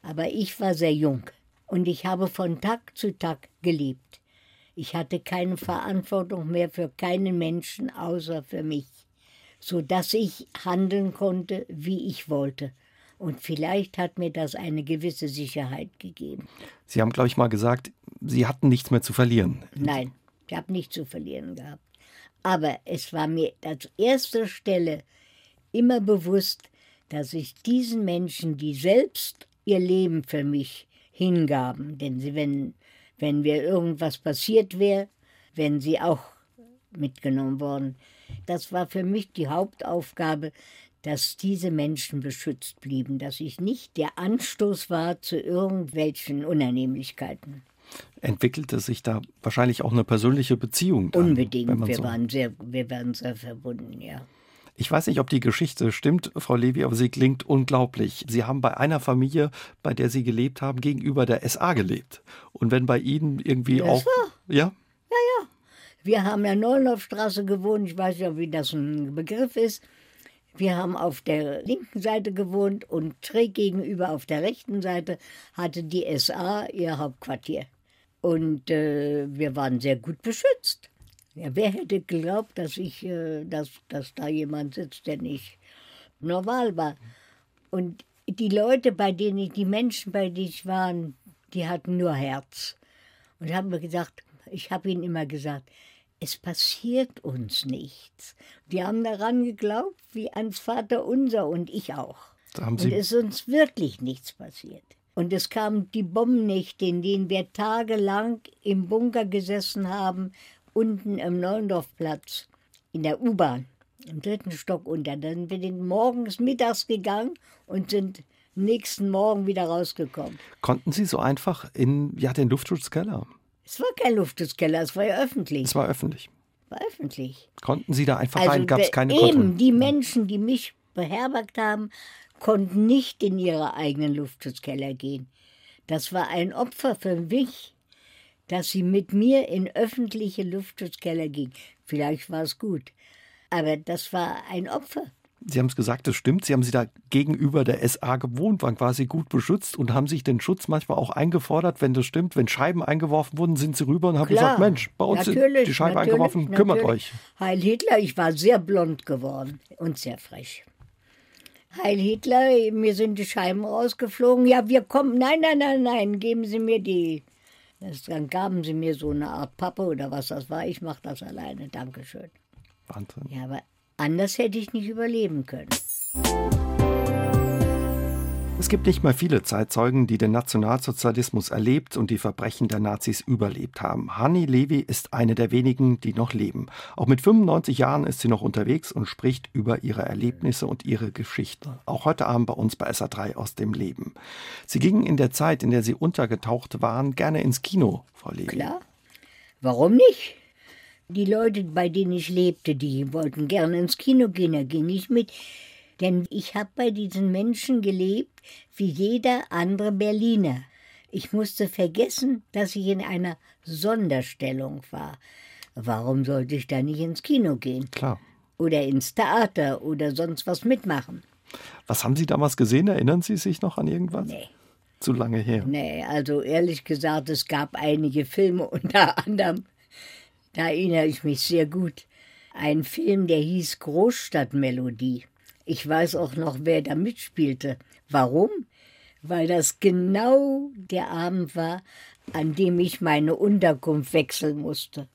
Aber ich war sehr jung und ich habe von Tag zu Tag gelebt. Ich hatte keine Verantwortung mehr für keinen Menschen außer für mich, so dass ich handeln konnte, wie ich wollte. Und vielleicht hat mir das eine gewisse Sicherheit gegeben. Sie haben, glaube ich, mal gesagt, Sie hatten nichts mehr zu verlieren. Nein, ich habe nichts zu verlieren gehabt. Aber es war mir als erster Stelle immer bewusst, dass ich diesen Menschen, die selbst ihr Leben für mich hingaben. Denn sie, wenn, wenn mir irgendwas passiert wäre, wären sie auch mitgenommen worden. Das war für mich die Hauptaufgabe, dass diese Menschen beschützt blieben, dass ich nicht der Anstoß war zu irgendwelchen Unannehmlichkeiten. Entwickelte sich da wahrscheinlich auch eine persönliche Beziehung? Dann, Unbedingt. Wir, so waren sehr, wir waren sehr verbunden, ja. Ich weiß nicht, ob die Geschichte stimmt, Frau Levy, aber sie klingt unglaublich. Sie haben bei einer Familie, bei der Sie gelebt haben, gegenüber der SA gelebt. Und wenn bei Ihnen irgendwie das auch. War. Ja? Ja, ja. Wir haben ja Neuenlaufstraße gewohnt. Ich weiß ja, wie das ein Begriff ist. Wir haben auf der linken Seite gewohnt und schräg gegenüber auf der rechten Seite hatte die SA ihr Hauptquartier. Und äh, wir waren sehr gut beschützt. Ja, wer hätte geglaubt, dass ich, äh, dass, dass da jemand sitzt, der nicht normal war? Und die Leute, bei denen ich, die Menschen, bei denen ich war, die hatten nur Herz. Und haben mir gesagt, ich habe ihnen immer gesagt, es passiert uns nichts. Die haben daran geglaubt, wie ans Vater unser und ich auch. und es ist uns wirklich nichts passiert. Und es kamen die Bombennächte, in denen wir tagelang im Bunker gesessen haben unten am Neuendorfplatz in der U-Bahn, im dritten Stock unter. Dann sind wir morgens, mittags gegangen und sind nächsten Morgen wieder rausgekommen. Konnten Sie so einfach in ja, den Luftschutzkeller? Es war kein Luftschutzkeller, es war ja öffentlich. Es war öffentlich. War öffentlich. Konnten Sie da einfach also rein? Gab es keine Eben, Kontrolle? die Menschen, die mich beherbergt haben, konnten nicht in ihre eigenen Luftschutzkeller gehen. Das war ein Opfer für mich dass sie mit mir in öffentliche Luftschutzkeller ging. Vielleicht war es gut, aber das war ein Opfer. Sie haben es gesagt, das stimmt. Sie haben sie da gegenüber der SA gewohnt, waren quasi gut beschützt und haben sich den Schutz manchmal auch eingefordert, wenn das stimmt. Wenn Scheiben eingeworfen wurden, sind sie rüber und haben Klar, gesagt, Mensch, bei uns sind die Scheiben eingeworfen, kümmert euch. Heil Hitler, ich war sehr blond geworden und sehr frech. Heil Hitler, mir sind die Scheiben rausgeflogen. Ja, wir kommen. Nein, nein, nein, nein, geben Sie mir die das, dann gaben sie mir so eine Art Pappe oder was das war. Ich mache das alleine. Dankeschön. Wahnsinn. Ja, aber anders hätte ich nicht überleben können. Es gibt nicht mehr viele Zeitzeugen, die den Nationalsozialismus erlebt und die Verbrechen der Nazis überlebt haben. Hanni Levi ist eine der wenigen, die noch leben. Auch mit 95 Jahren ist sie noch unterwegs und spricht über ihre Erlebnisse und ihre Geschichte. Auch heute Abend bei uns bei SA3 aus dem Leben. Sie gingen in der Zeit, in der Sie untergetaucht waren, gerne ins Kino, Frau Levi. Klar. Warum nicht? Die Leute, bei denen ich lebte, die wollten gerne ins Kino gehen, da ging ich mit. Denn ich habe bei diesen Menschen gelebt wie jeder andere Berliner. Ich musste vergessen, dass ich in einer Sonderstellung war. Warum sollte ich da nicht ins Kino gehen? Klar. Oder ins Theater oder sonst was mitmachen. Was haben Sie damals gesehen? Erinnern Sie sich noch an irgendwas? Nee. Zu lange her. Nee, also ehrlich gesagt, es gab einige Filme, <laughs> unter anderem, da erinnere ich mich sehr gut, ein Film, der hieß Großstadtmelodie. Ich weiß auch noch, wer da mitspielte. Warum? Weil das genau der Abend war, an dem ich meine Unterkunft wechseln musste.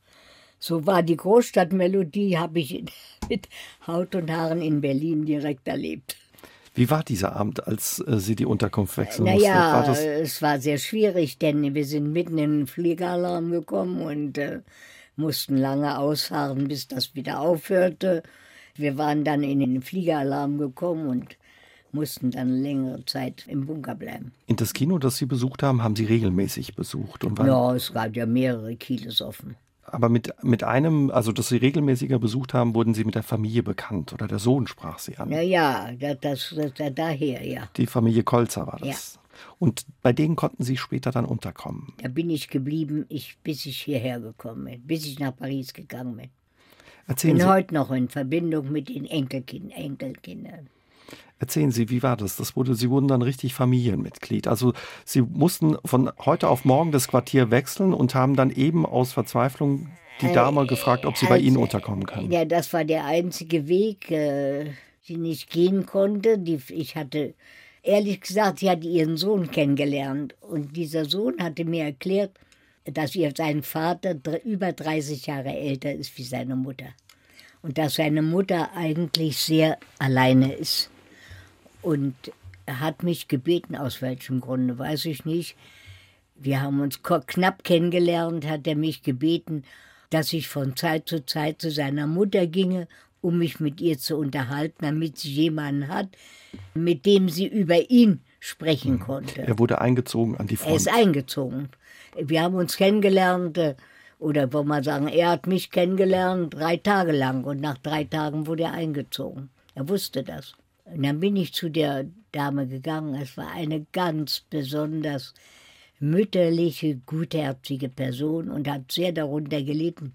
So war die Großstadtmelodie, habe ich <laughs> mit Haut und Haaren in Berlin direkt erlebt. Wie war dieser Abend, als äh, Sie die Unterkunft wechseln naja, mussten? War das es war sehr schwierig, denn wir sind mitten in den Fliegeralarm gekommen und äh, mussten lange ausharren, bis das wieder aufhörte. Wir waren dann in den Fliegeralarm gekommen und mussten dann längere Zeit im Bunker bleiben. In das Kino, das Sie besucht haben, haben Sie regelmäßig besucht? Und ja, es gab ja mehrere Kinos offen. Aber mit, mit einem, also das Sie regelmäßiger besucht haben, wurden Sie mit der Familie bekannt oder der Sohn sprach Sie an? Ja, ja, das, das, das daher, ja. Die Familie Kolzer war das. Ja. Und bei denen konnten Sie später dann unterkommen? Da bin ich geblieben, ich, bis ich hierher gekommen bin, bis ich nach Paris gegangen bin. Erzählen bin Sie, heute noch in Verbindung mit den Enkelkind, Enkelkindern. erzählen Sie, wie war das? Das wurde, Sie wurden dann richtig Familienmitglied. Also Sie mussten von heute auf morgen das Quartier wechseln und haben dann eben aus Verzweiflung die Dame gefragt, ob sie bei Ihnen unterkommen kann. Ja, das war der einzige Weg, äh, den ich gehen konnte. Die, ich hatte, ehrlich gesagt, sie hatte ihren Sohn kennengelernt. Und dieser Sohn hatte mir erklärt, dass ihr sein Vater über 30 Jahre älter ist wie seine Mutter. Und dass seine Mutter eigentlich sehr alleine ist. Und er hat mich gebeten, aus welchem Grunde, weiß ich nicht. Wir haben uns knapp kennengelernt, hat er mich gebeten, dass ich von Zeit zu Zeit zu seiner Mutter ginge, um mich mit ihr zu unterhalten, damit sie jemanden hat, mit dem sie über ihn sprechen mhm. konnte. Er wurde eingezogen an die Front. Er ist eingezogen. Wir haben uns kennengelernt, äh, oder wollen wir sagen, er hat mich kennengelernt drei Tage lang und nach drei Tagen wurde er eingezogen. Er wusste das. Und dann bin ich zu der Dame gegangen. Es war eine ganz besonders mütterliche, gutherzige Person und hat sehr darunter gelitten,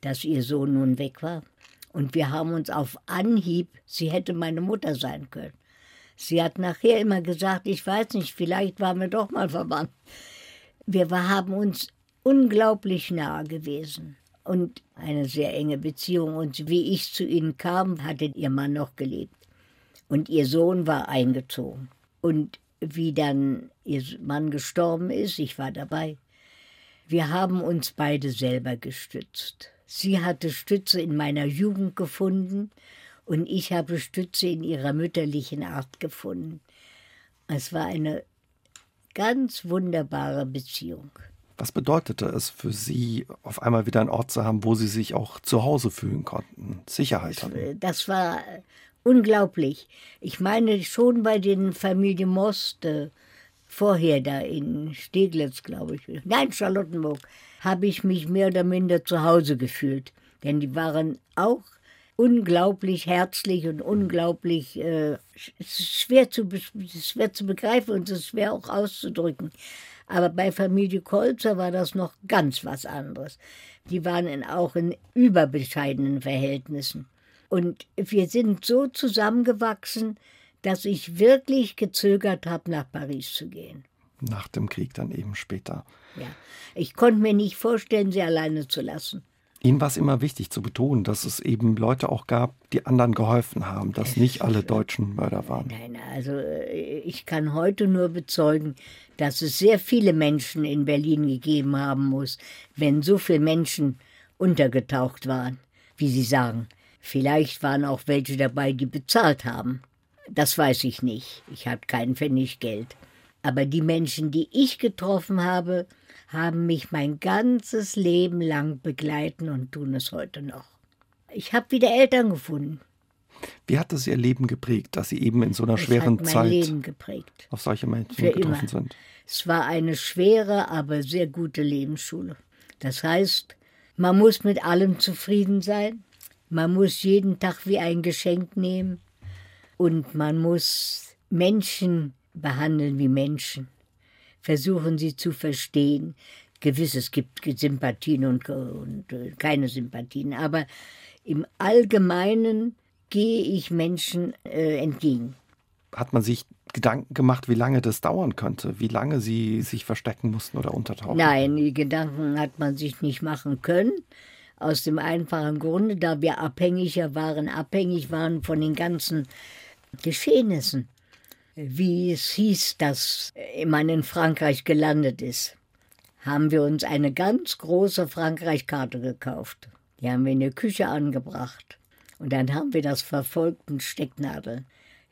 dass ihr Sohn nun weg war. Und wir haben uns auf Anhieb, sie hätte meine Mutter sein können. Sie hat nachher immer gesagt, ich weiß nicht, vielleicht waren wir doch mal verwandt. Wir haben uns unglaublich nahe gewesen und eine sehr enge Beziehung. Und wie ich zu ihnen kam, hatte ihr Mann noch gelebt. Und ihr Sohn war eingezogen. Und wie dann ihr Mann gestorben ist, ich war dabei, wir haben uns beide selber gestützt. Sie hatte Stütze in meiner Jugend gefunden und ich habe Stütze in ihrer mütterlichen Art gefunden. Es war eine ganz wunderbare Beziehung. Was bedeutete es für Sie, auf einmal wieder einen Ort zu haben, wo Sie sich auch zu Hause fühlen konnten, Sicherheit hatten? Das war unglaublich. Ich meine, schon bei den Familie Most, äh, vorher da in Steglitz, glaube ich, nein, Charlottenburg, habe ich mich mehr oder minder zu Hause gefühlt. Denn die waren auch unglaublich herzlich und unglaublich äh, schwer, zu, schwer zu begreifen und es ist schwer auch auszudrücken. Aber bei Familie Kolzer war das noch ganz was anderes. Die waren in, auch in überbescheidenen Verhältnissen. Und wir sind so zusammengewachsen, dass ich wirklich gezögert habe, nach Paris zu gehen. Nach dem Krieg dann eben später. Ja, ich konnte mir nicht vorstellen, sie alleine zu lassen. Ihnen war es immer wichtig zu betonen, dass es eben Leute auch gab, die anderen geholfen haben, dass nicht alle Deutschen Mörder waren. Nein, also äh, ich kann heute nur bezeugen, dass es sehr viele Menschen in Berlin gegeben haben muss, wenn so viele Menschen untergetaucht waren, wie Sie sagen. Vielleicht waren auch welche dabei, die bezahlt haben. Das weiß ich nicht. Ich hatte keinen Pfennig Geld. Aber die Menschen, die ich getroffen habe, haben mich mein ganzes Leben lang begleiten und tun es heute noch. Ich habe wieder Eltern gefunden. Wie hat das Ihr Leben geprägt, dass Sie eben in so einer es schweren hat mein Zeit Leben geprägt. auf solche Menschen Für getroffen immer. sind? Es war eine schwere, aber sehr gute Lebensschule. Das heißt, man muss mit allem zufrieden sein, man muss jeden Tag wie ein Geschenk nehmen und man muss Menschen behandeln wie Menschen versuchen sie zu verstehen. Gewiss, es gibt Sympathien und, und äh, keine Sympathien, aber im Allgemeinen gehe ich Menschen äh, entgegen. Hat man sich Gedanken gemacht, wie lange das dauern könnte, wie lange sie sich verstecken mussten oder untertauchen? Nein, die Gedanken hat man sich nicht machen können. Aus dem einfachen Grunde, da wir abhängiger waren, abhängig waren von den ganzen Geschehnissen wie es hieß, dass man in Frankreich gelandet ist, haben wir uns eine ganz große Frankreich-Karte gekauft. Die haben wir in der Küche angebracht. Und dann haben wir das verfolgt mit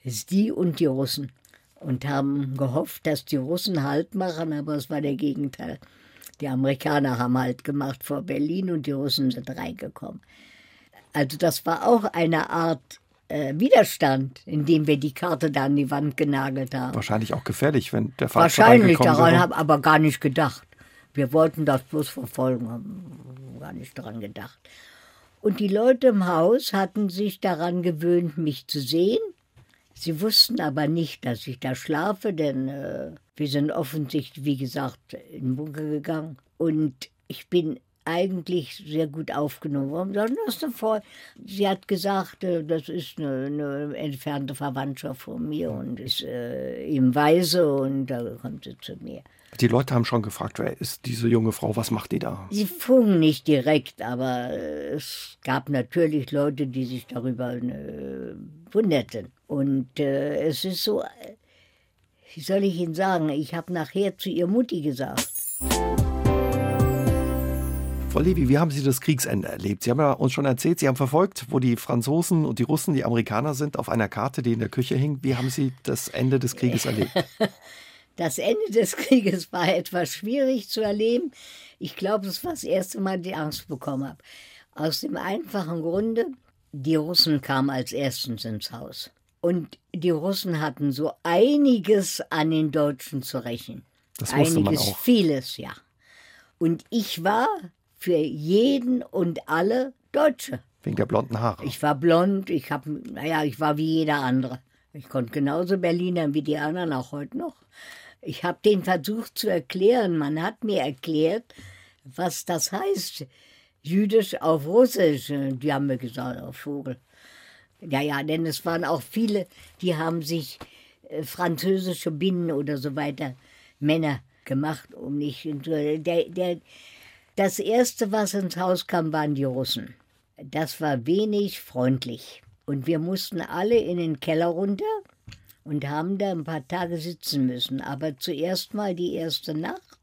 ist die und die Russen. Und haben gehofft, dass die Russen Halt machen, aber es war der Gegenteil. Die Amerikaner haben Halt gemacht vor Berlin und die Russen sind reingekommen. Also das war auch eine Art äh, Widerstand, indem wir die Karte da an die Wand genagelt haben. Wahrscheinlich auch gefährlich, wenn der Fahrt Wahrscheinlich, daran habe aber gar nicht gedacht. Wir wollten das bloß verfolgen, haben gar nicht daran gedacht. Und die Leute im Haus hatten sich daran gewöhnt, mich zu sehen. Sie wussten aber nicht, dass ich da schlafe, denn äh, wir sind offensichtlich, wie gesagt, in den Bunker gegangen. Und ich bin eigentlich sehr gut aufgenommen worden. Das ist eine Vor Sie hat gesagt, äh, das ist eine, eine, entfernte Verwandtschaft von mir und ist äh, im Weise und da kommt sie zu mir. Die Leute haben schon gefragt, wer ist diese junge Frau, was macht die da? Sie fuhren nicht direkt, aber es gab natürlich Leute, die sich darüber äh, wunderten. Und äh, es ist so, wie soll ich Ihnen sagen, ich habe nachher zu ihr Mutti gesagt, Frau Levy, wie haben Sie das Kriegsende erlebt? Sie haben ja uns schon erzählt, Sie haben verfolgt, wo die Franzosen und die Russen, die Amerikaner sind, auf einer Karte, die in der Küche hing. Wie haben Sie das Ende des Krieges erlebt? <laughs> Das Ende des Krieges war etwas schwierig zu erleben. Ich glaube, es war das erste Mal, die Angst bekommen habe. Aus dem einfachen Grunde, die Russen kamen als erstens ins Haus. Und die Russen hatten so einiges an den Deutschen zu rächen. Das wusste einiges, man auch. vieles, ja. Und ich war für jeden und alle Deutsche. Wegen der blonden Haare. Ich war blond, ich habe, naja, ich war wie jeder andere. Ich konnte genauso Berliner wie die anderen, auch heute noch. Ich habe den versucht zu erklären. Man hat mir erklärt, was das heißt. Jüdisch auf Russisch. Die haben mir gesagt, auf Vogel. Ja, ja, denn es waren auch viele, die haben sich äh, französische Binnen oder so weiter, Männer gemacht, um nicht. Der, der, das erste, was ins Haus kam, waren die Russen. Das war wenig freundlich. Und wir mussten alle in den Keller runter und haben da ein paar Tage sitzen müssen. Aber zuerst mal die erste Nacht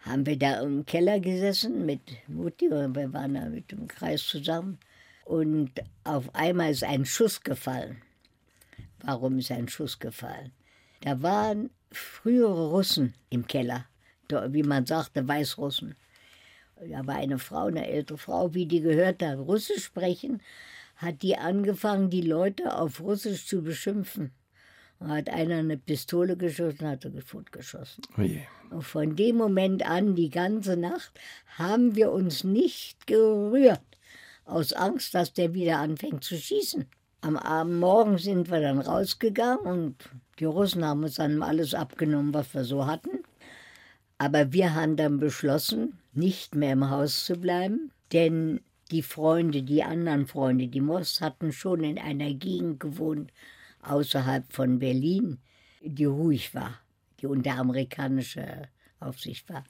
haben wir da im Keller gesessen mit Mutti, und wir waren da mit dem Kreis zusammen. Und auf einmal ist ein Schuss gefallen. Warum ist ein Schuss gefallen? Da waren frühere Russen im Keller, wie man sagte, Weißrussen. Da war eine Frau, eine ältere Frau, wie die gehört hat, Russisch sprechen, hat die angefangen, die Leute auf Russisch zu beschimpfen. Da hat einer eine Pistole geschossen, hat er geschossen. Oje. Und von dem Moment an, die ganze Nacht, haben wir uns nicht gerührt, aus Angst, dass der wieder anfängt zu schießen. Am Abend morgen sind wir dann rausgegangen und die Russen haben uns dann alles abgenommen, was wir so hatten. Aber wir haben dann beschlossen, nicht mehr im Haus zu bleiben, denn die Freunde, die anderen Freunde, die Moss hatten schon in einer Gegend gewohnt, außerhalb von Berlin, die ruhig war, die unter amerikanischer Aufsicht war.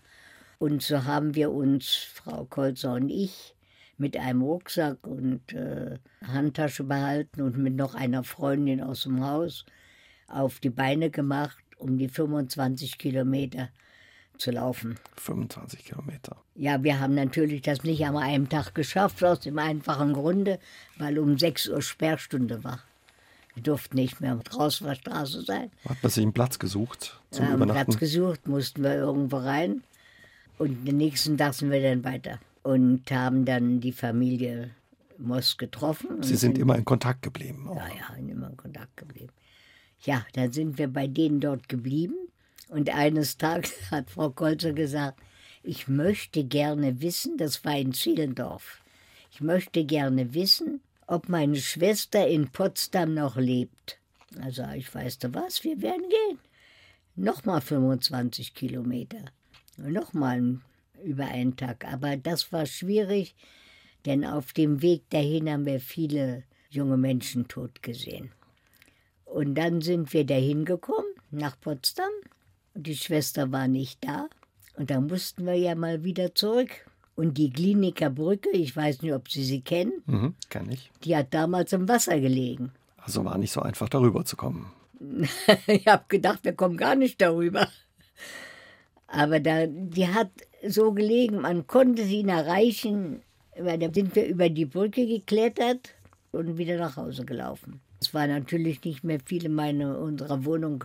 Und so haben wir uns, Frau Kolzer und ich, mit einem Rucksack und äh, Handtasche behalten und mit noch einer Freundin aus dem Haus auf die Beine gemacht, um die 25 Kilometer zu laufen. 25 Kilometer. Ja, wir haben natürlich das nicht an einem Tag geschafft, aus dem einfachen Grunde, weil um 6 Uhr Sperrstunde war. Wir durften nicht mehr draußen auf der Straße sein. Hat man sich einen Platz gesucht zum Wir haben Übernachten? Platz gesucht, mussten wir irgendwo rein. Und den nächsten Tag sind wir dann weiter und haben dann die Familie Moss getroffen. Sie sind immer in Kontakt geblieben. Auch. ja, ja, immer in Kontakt geblieben. Ja, dann sind wir bei denen dort geblieben. Und eines Tages <laughs> hat Frau Kolzer gesagt, ich möchte gerne wissen, das war in Zielendorf, ich möchte gerne wissen, ob meine Schwester in Potsdam noch lebt. Also ich weiß du was, wir werden gehen. Nochmal 25 Kilometer. Nochmal über einen Tag. Aber das war schwierig, denn auf dem Weg dahin haben wir viele junge Menschen tot gesehen. Und dann sind wir dahin gekommen, nach Potsdam. Die Schwester war nicht da. Und da mussten wir ja mal wieder zurück. Und die Kliniker Brücke, ich weiß nicht, ob Sie sie kennen, Mhm, kann ich. die hat damals im Wasser gelegen. Also war nicht so einfach darüber zu kommen. <laughs> ich habe gedacht, wir kommen gar nicht darüber. Aber da, die hat so gelegen, man konnte sie ihn erreichen. Da sind wir über die Brücke geklettert und wieder nach Hause gelaufen. Es war natürlich nicht mehr viel in meine, unserer Wohnung,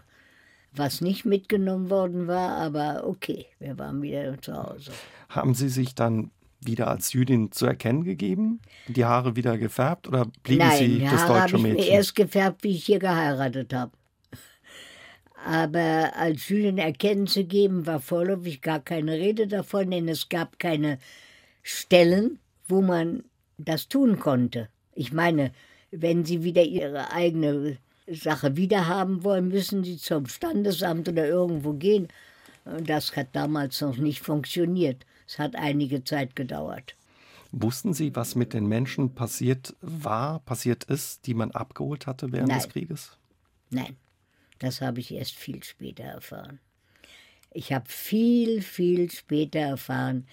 was nicht mitgenommen worden war, aber okay, wir waren wieder zu Hause. Haben Sie sich dann wieder als Jüdin zu erkennen gegeben? Die Haare wieder gefärbt oder blieben Nein, Sie das Haare deutsche ich mir Mädchen? erst gefärbt, wie ich hier geheiratet habe. Aber als Jüdin erkennen zu geben, war vorläufig gar keine Rede davon, denn es gab keine Stellen, wo man das tun konnte. Ich meine, wenn Sie wieder Ihre eigene Sache wiederhaben wollen, müssen Sie zum Standesamt oder irgendwo gehen. Das hat damals noch nicht funktioniert. Es hat einige Zeit gedauert. Wussten Sie, was mit den Menschen passiert war, passiert ist, die man abgeholt hatte während Nein. des Krieges? Nein, das habe ich erst viel später erfahren. Ich habe viel, viel später erfahren,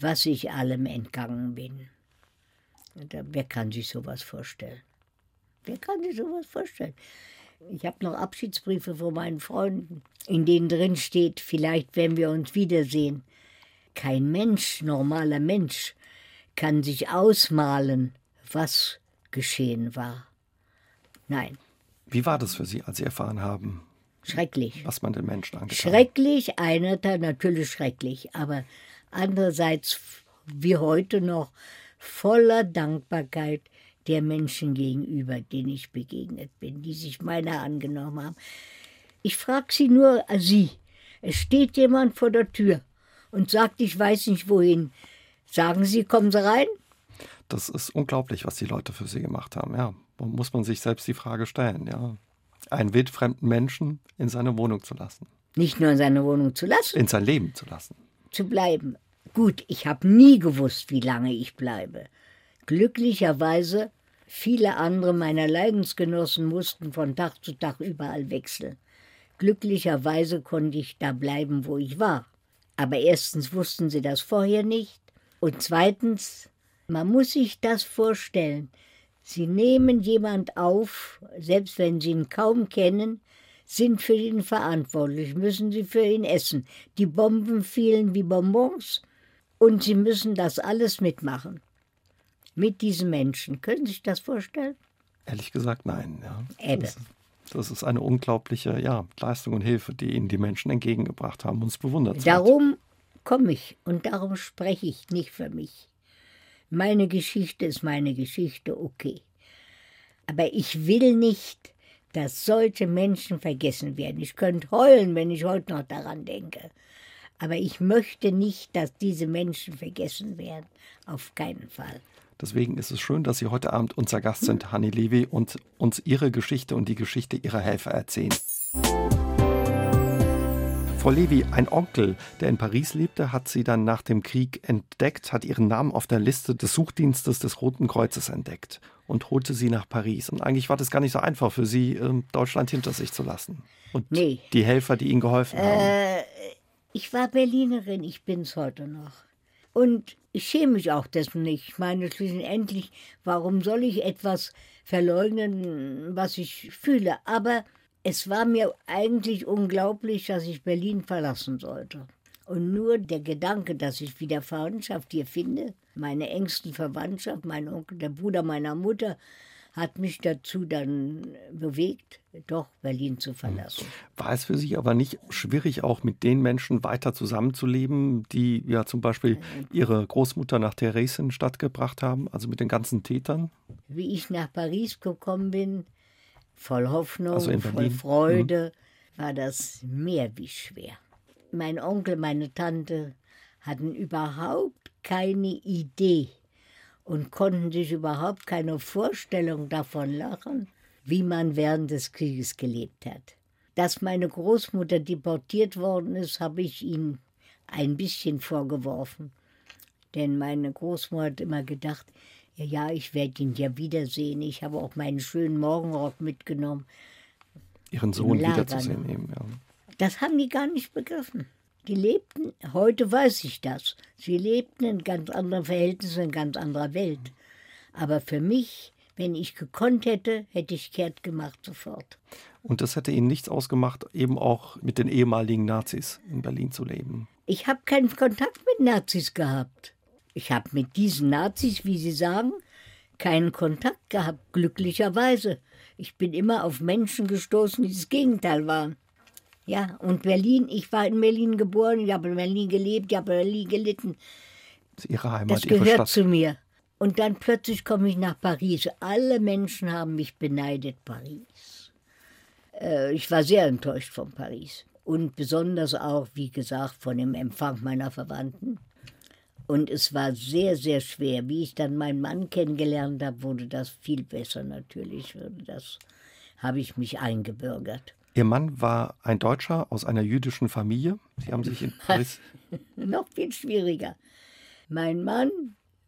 was ich allem entgangen bin. Da- Wer kann sich sowas vorstellen? Wer kann sich sowas vorstellen? Ich habe noch Abschiedsbriefe von meinen Freunden, in denen drin steht, vielleicht werden wir uns wiedersehen. Kein Mensch, normaler Mensch, kann sich ausmalen, was geschehen war. Nein, Wie war das für Sie, als Sie erfahren haben, schrecklich. was man den Menschen angetan? Schrecklich, einerseits natürlich schrecklich, aber andererseits wie heute noch voller Dankbarkeit der Menschen gegenüber, denen ich begegnet bin, die sich meiner angenommen haben. Ich frage Sie nur, äh, Sie, es steht jemand vor der Tür und sagt, ich weiß nicht wohin. Sagen Sie, kommen Sie rein? Das ist unglaublich, was die Leute für Sie gemacht haben. Ja, muss man sich selbst die Frage stellen. Ja, einen wildfremden Menschen in seine Wohnung zu lassen. Nicht nur in seine Wohnung zu lassen. In sein Leben zu lassen. Zu bleiben. Gut, ich habe nie gewusst, wie lange ich bleibe. Glücklicherweise, viele andere meiner Leidensgenossen mussten von Tag zu Tag überall wechseln. Glücklicherweise konnte ich da bleiben, wo ich war. Aber erstens wussten sie das vorher nicht und zweitens, man muss sich das vorstellen. Sie nehmen jemand auf, selbst wenn sie ihn kaum kennen, sind für ihn verantwortlich, müssen sie für ihn essen. Die Bomben fielen wie Bonbons und sie müssen das alles mitmachen. Mit diesen Menschen. Können Sie sich das vorstellen? Ehrlich gesagt, nein. Ja. Das, das ist eine unglaubliche ja, Leistung und Hilfe, die Ihnen die Menschen entgegengebracht haben, uns bewundert. Darum komme ich und darum spreche ich nicht für mich. Meine Geschichte ist meine Geschichte, okay. Aber ich will nicht, dass solche Menschen vergessen werden. Ich könnte heulen, wenn ich heute noch daran denke. Aber ich möchte nicht, dass diese Menschen vergessen werden. Auf keinen Fall. Deswegen ist es schön, dass Sie heute Abend unser Gast sind, Hanni Levi, und uns Ihre Geschichte und die Geschichte Ihrer Helfer erzählen. Frau Levi, ein Onkel, der in Paris lebte, hat sie dann nach dem Krieg entdeckt, hat ihren Namen auf der Liste des Suchdienstes des Roten Kreuzes entdeckt und holte sie nach Paris. Und eigentlich war das gar nicht so einfach für sie, ähm, Deutschland hinter sich zu lassen. Und nee. die Helfer, die ihnen geholfen haben. Äh, ich war Berlinerin, ich bin es heute noch. Und ich schäme mich auch dessen nicht. Ich meine, endlich, warum soll ich etwas verleugnen, was ich fühle? Aber es war mir eigentlich unglaublich, dass ich Berlin verlassen sollte. Und nur der Gedanke, dass ich wieder Verwandtschaft hier finde, meine engsten Verwandtschaft, mein Onkel, der Bruder meiner Mutter, hat mich dazu dann bewegt, doch Berlin zu verlassen. War es für Sie aber nicht schwierig, auch mit den Menschen weiter zusammenzuleben, die ja zum Beispiel Ihre Großmutter nach Theresienstadt gebracht haben, also mit den ganzen Tätern? Wie ich nach Paris gekommen bin, voll Hoffnung, also voll Freude, mhm. war das mehr wie schwer. Mein Onkel, meine Tante hatten überhaupt keine Idee und konnten sich überhaupt keine Vorstellung davon machen, wie man während des Krieges gelebt hat. Dass meine Großmutter deportiert worden ist, habe ich ihnen ein bisschen vorgeworfen. Denn meine Großmutter hat immer gedacht, ja, ja, ich werde ihn ja wiedersehen. Ich habe auch meinen schönen Morgenrock mitgenommen. Ihren Sohn wiederzusehen eben, ja. Das haben die gar nicht begriffen. Die lebten, heute weiß ich das, sie lebten in ganz anderen Verhältnissen, in ganz anderer Welt. Aber für mich, wenn ich gekonnt hätte, hätte ich kehrt gemacht sofort. Und das hätte Ihnen nichts ausgemacht, eben auch mit den ehemaligen Nazis in Berlin zu leben? Ich habe keinen Kontakt mit Nazis gehabt. Ich habe mit diesen Nazis, wie Sie sagen, keinen Kontakt gehabt, glücklicherweise. Ich bin immer auf Menschen gestoßen, die das Gegenteil waren. Ja, und Berlin, ich war in Berlin geboren, ich habe in Berlin gelebt, ich habe in Berlin gelitten. Das ist Ihre Heimat, Das gehört Stadt. zu mir. Und dann plötzlich komme ich nach Paris. Alle Menschen haben mich beneidet, Paris. Äh, ich war sehr enttäuscht von Paris. Und besonders auch, wie gesagt, von dem Empfang meiner Verwandten. Und es war sehr, sehr schwer. Wie ich dann meinen Mann kennengelernt habe, wurde das viel besser natürlich. Das habe ich mich eingebürgert. Ihr Mann war ein Deutscher aus einer jüdischen Familie. Sie haben sich in <laughs> Paris. <laughs> Noch viel schwieriger. Mein Mann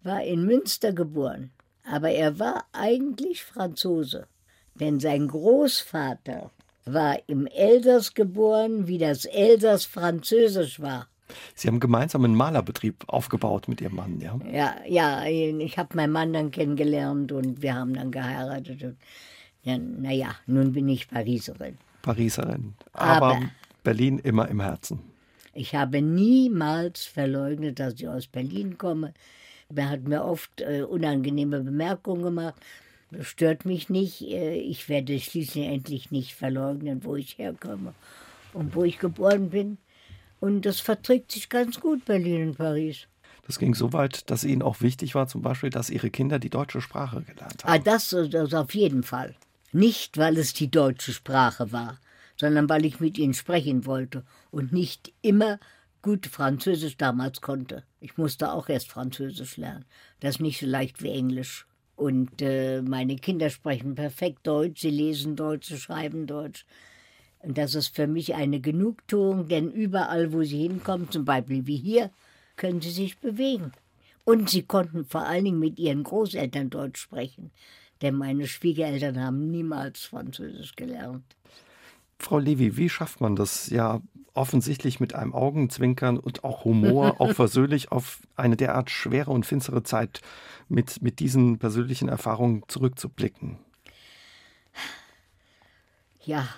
war in Münster geboren, aber er war eigentlich Franzose. Denn sein Großvater war im Elsass geboren, wie das Elsass französisch war. Sie haben gemeinsam einen Malerbetrieb aufgebaut mit Ihrem Mann, ja? Ja, ja ich habe meinen Mann dann kennengelernt und wir haben dann geheiratet. Und ja, naja, nun bin ich Pariserin. Pariserin, aber, aber Berlin immer im Herzen. Ich habe niemals verleugnet, dass ich aus Berlin komme. Er hat mir oft äh, unangenehme Bemerkungen gemacht. Das stört mich nicht. Äh, ich werde schließlich endlich nicht verleugnen, wo ich herkomme und wo ich geboren bin. Und das verträgt sich ganz gut, Berlin und Paris. Das ging so weit, dass Ihnen auch wichtig war, zum Beispiel, dass Ihre Kinder die deutsche Sprache gelernt haben. Ah, das, das auf jeden Fall. Nicht, weil es die deutsche Sprache war, sondern weil ich mit ihnen sprechen wollte und nicht immer gut Französisch damals konnte. Ich musste auch erst Französisch lernen. Das ist nicht so leicht wie Englisch. Und äh, meine Kinder sprechen perfekt Deutsch, sie lesen Deutsch, sie schreiben Deutsch. Und das ist für mich eine Genugtuung, denn überall, wo sie hinkommen, zum Beispiel wie hier, können sie sich bewegen. Und sie konnten vor allen Dingen mit ihren Großeltern Deutsch sprechen, denn meine Schwiegereltern haben niemals Französisch gelernt. Frau Levi, wie schafft man das ja offensichtlich mit einem Augenzwinkern und auch Humor, <laughs> auch versöhnlich auf eine derart schwere und finstere Zeit mit, mit diesen persönlichen Erfahrungen zurückzublicken? Ja,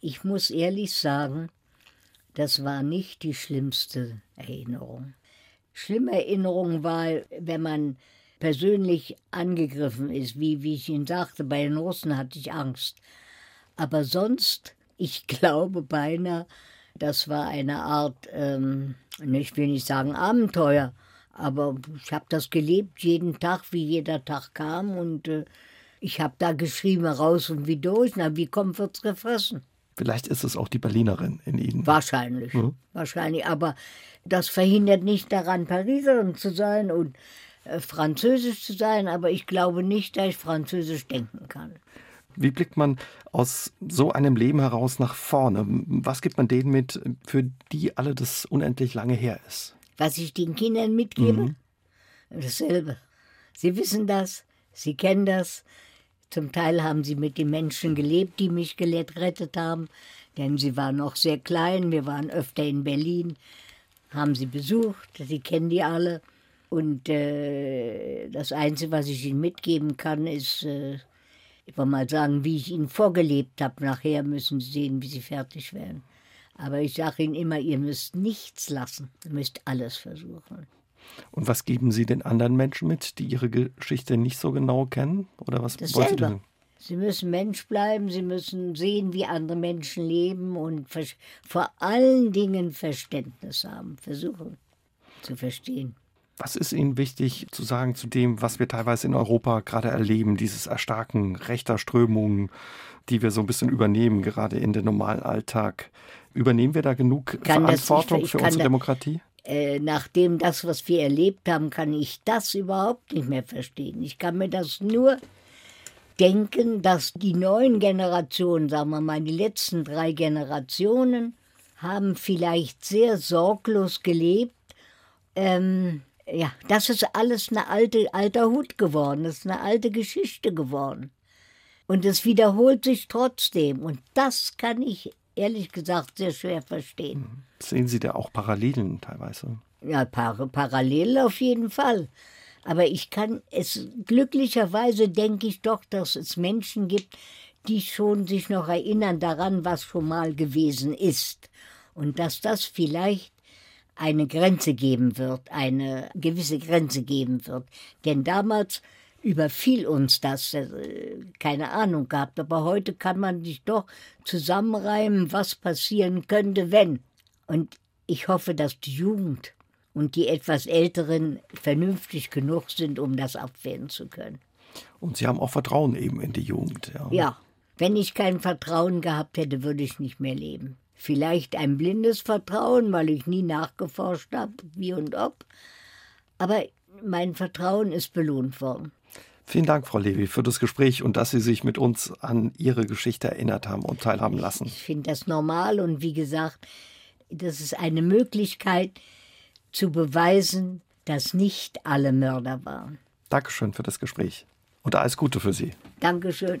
ich muss ehrlich sagen, das war nicht die schlimmste Erinnerung. Schlimme Erinnerung war, wenn man persönlich angegriffen ist, wie, wie ich Ihnen sagte, bei den Russen hatte ich Angst. Aber sonst ich <laughs> glaube beinahe, das war eine Art, ähm, ich will nicht sagen Abenteuer, aber ich habe das gelebt jeden Tag, wie jeder Tag kam und äh, ich habe da geschrieben, raus und wie durch, na, wie kommt, wird's gefressen. Vielleicht ist es auch die Berlinerin in Ihnen. Wahrscheinlich, mhm. wahrscheinlich. Aber das verhindert nicht daran, Pariserin zu sein und Französisch zu sein. Aber ich glaube nicht, dass ich Französisch denken kann. Wie blickt man aus so einem Leben heraus nach vorne? Was gibt man denen mit, für die alle das unendlich lange her ist? Was ich den Kindern mitgebe? Mhm. Dasselbe. Sie wissen das, sie kennen das. Zum Teil haben sie mit den Menschen gelebt, die mich gerettet haben, denn sie waren noch sehr klein. Wir waren öfter in Berlin, haben sie besucht, sie kennen die alle. Und äh, das Einzige, was ich ihnen mitgeben kann, ist, äh, ich wollte mal sagen, wie ich ihnen vorgelebt habe. Nachher müssen sie sehen, wie sie fertig werden. Aber ich sage ihnen immer, ihr müsst nichts lassen. Ihr müsst alles versuchen. Und was geben Sie den anderen Menschen mit, die ihre Geschichte nicht so genau kennen? Oder was wollen Sie Sie müssen Mensch bleiben, sie müssen sehen, wie andere Menschen leben und vor allen Dingen Verständnis haben, versuchen zu verstehen. Was ist Ihnen wichtig zu sagen zu dem, was wir teilweise in Europa gerade erleben, dieses Erstarken rechter Strömungen, die wir so ein bisschen übernehmen, gerade in den normalen Alltag? Übernehmen wir da genug Verantwortung das, ich, ich für unsere da, Demokratie? Äh, nachdem das, was wir erlebt haben, kann ich das überhaupt nicht mehr verstehen. Ich kann mir das nur denken, dass die neuen Generationen, sagen wir mal, die letzten drei Generationen, haben vielleicht sehr sorglos gelebt. Ähm, ja, das ist alles eine alte, alter Hut geworden, das ist eine alte Geschichte geworden. Und es wiederholt sich trotzdem. Und das kann ich ehrlich gesagt sehr schwer verstehen. Mhm. Sehen Sie da auch Parallelen teilweise? Ja, par parallel auf jeden Fall. Aber ich kann es glücklicherweise denke ich doch, dass es Menschen gibt, die schon sich noch erinnern daran, was schon mal gewesen ist. Und dass das vielleicht eine Grenze geben wird, eine gewisse Grenze geben wird. Denn damals überfiel uns das, äh, keine Ahnung gehabt, aber heute kann man sich doch zusammenreimen, was passieren könnte, wenn. Und ich hoffe, dass die Jugend und die etwas Älteren vernünftig genug sind, um das abwehren zu können. Und Sie haben auch Vertrauen eben in die Jugend. Ja, ja. wenn ich kein Vertrauen gehabt hätte, würde ich nicht mehr leben. Vielleicht ein blindes Vertrauen, weil ich nie nachgeforscht habe, wie und ob. Aber mein Vertrauen ist belohnt worden. Vielen Dank, Frau Levi, für das Gespräch und dass Sie sich mit uns an Ihre Geschichte erinnert haben und teilhaben lassen. Ich finde das normal und wie gesagt, das ist eine Möglichkeit zu beweisen, dass nicht alle Mörder waren. Dankeschön für das Gespräch und alles Gute für Sie. Dankeschön.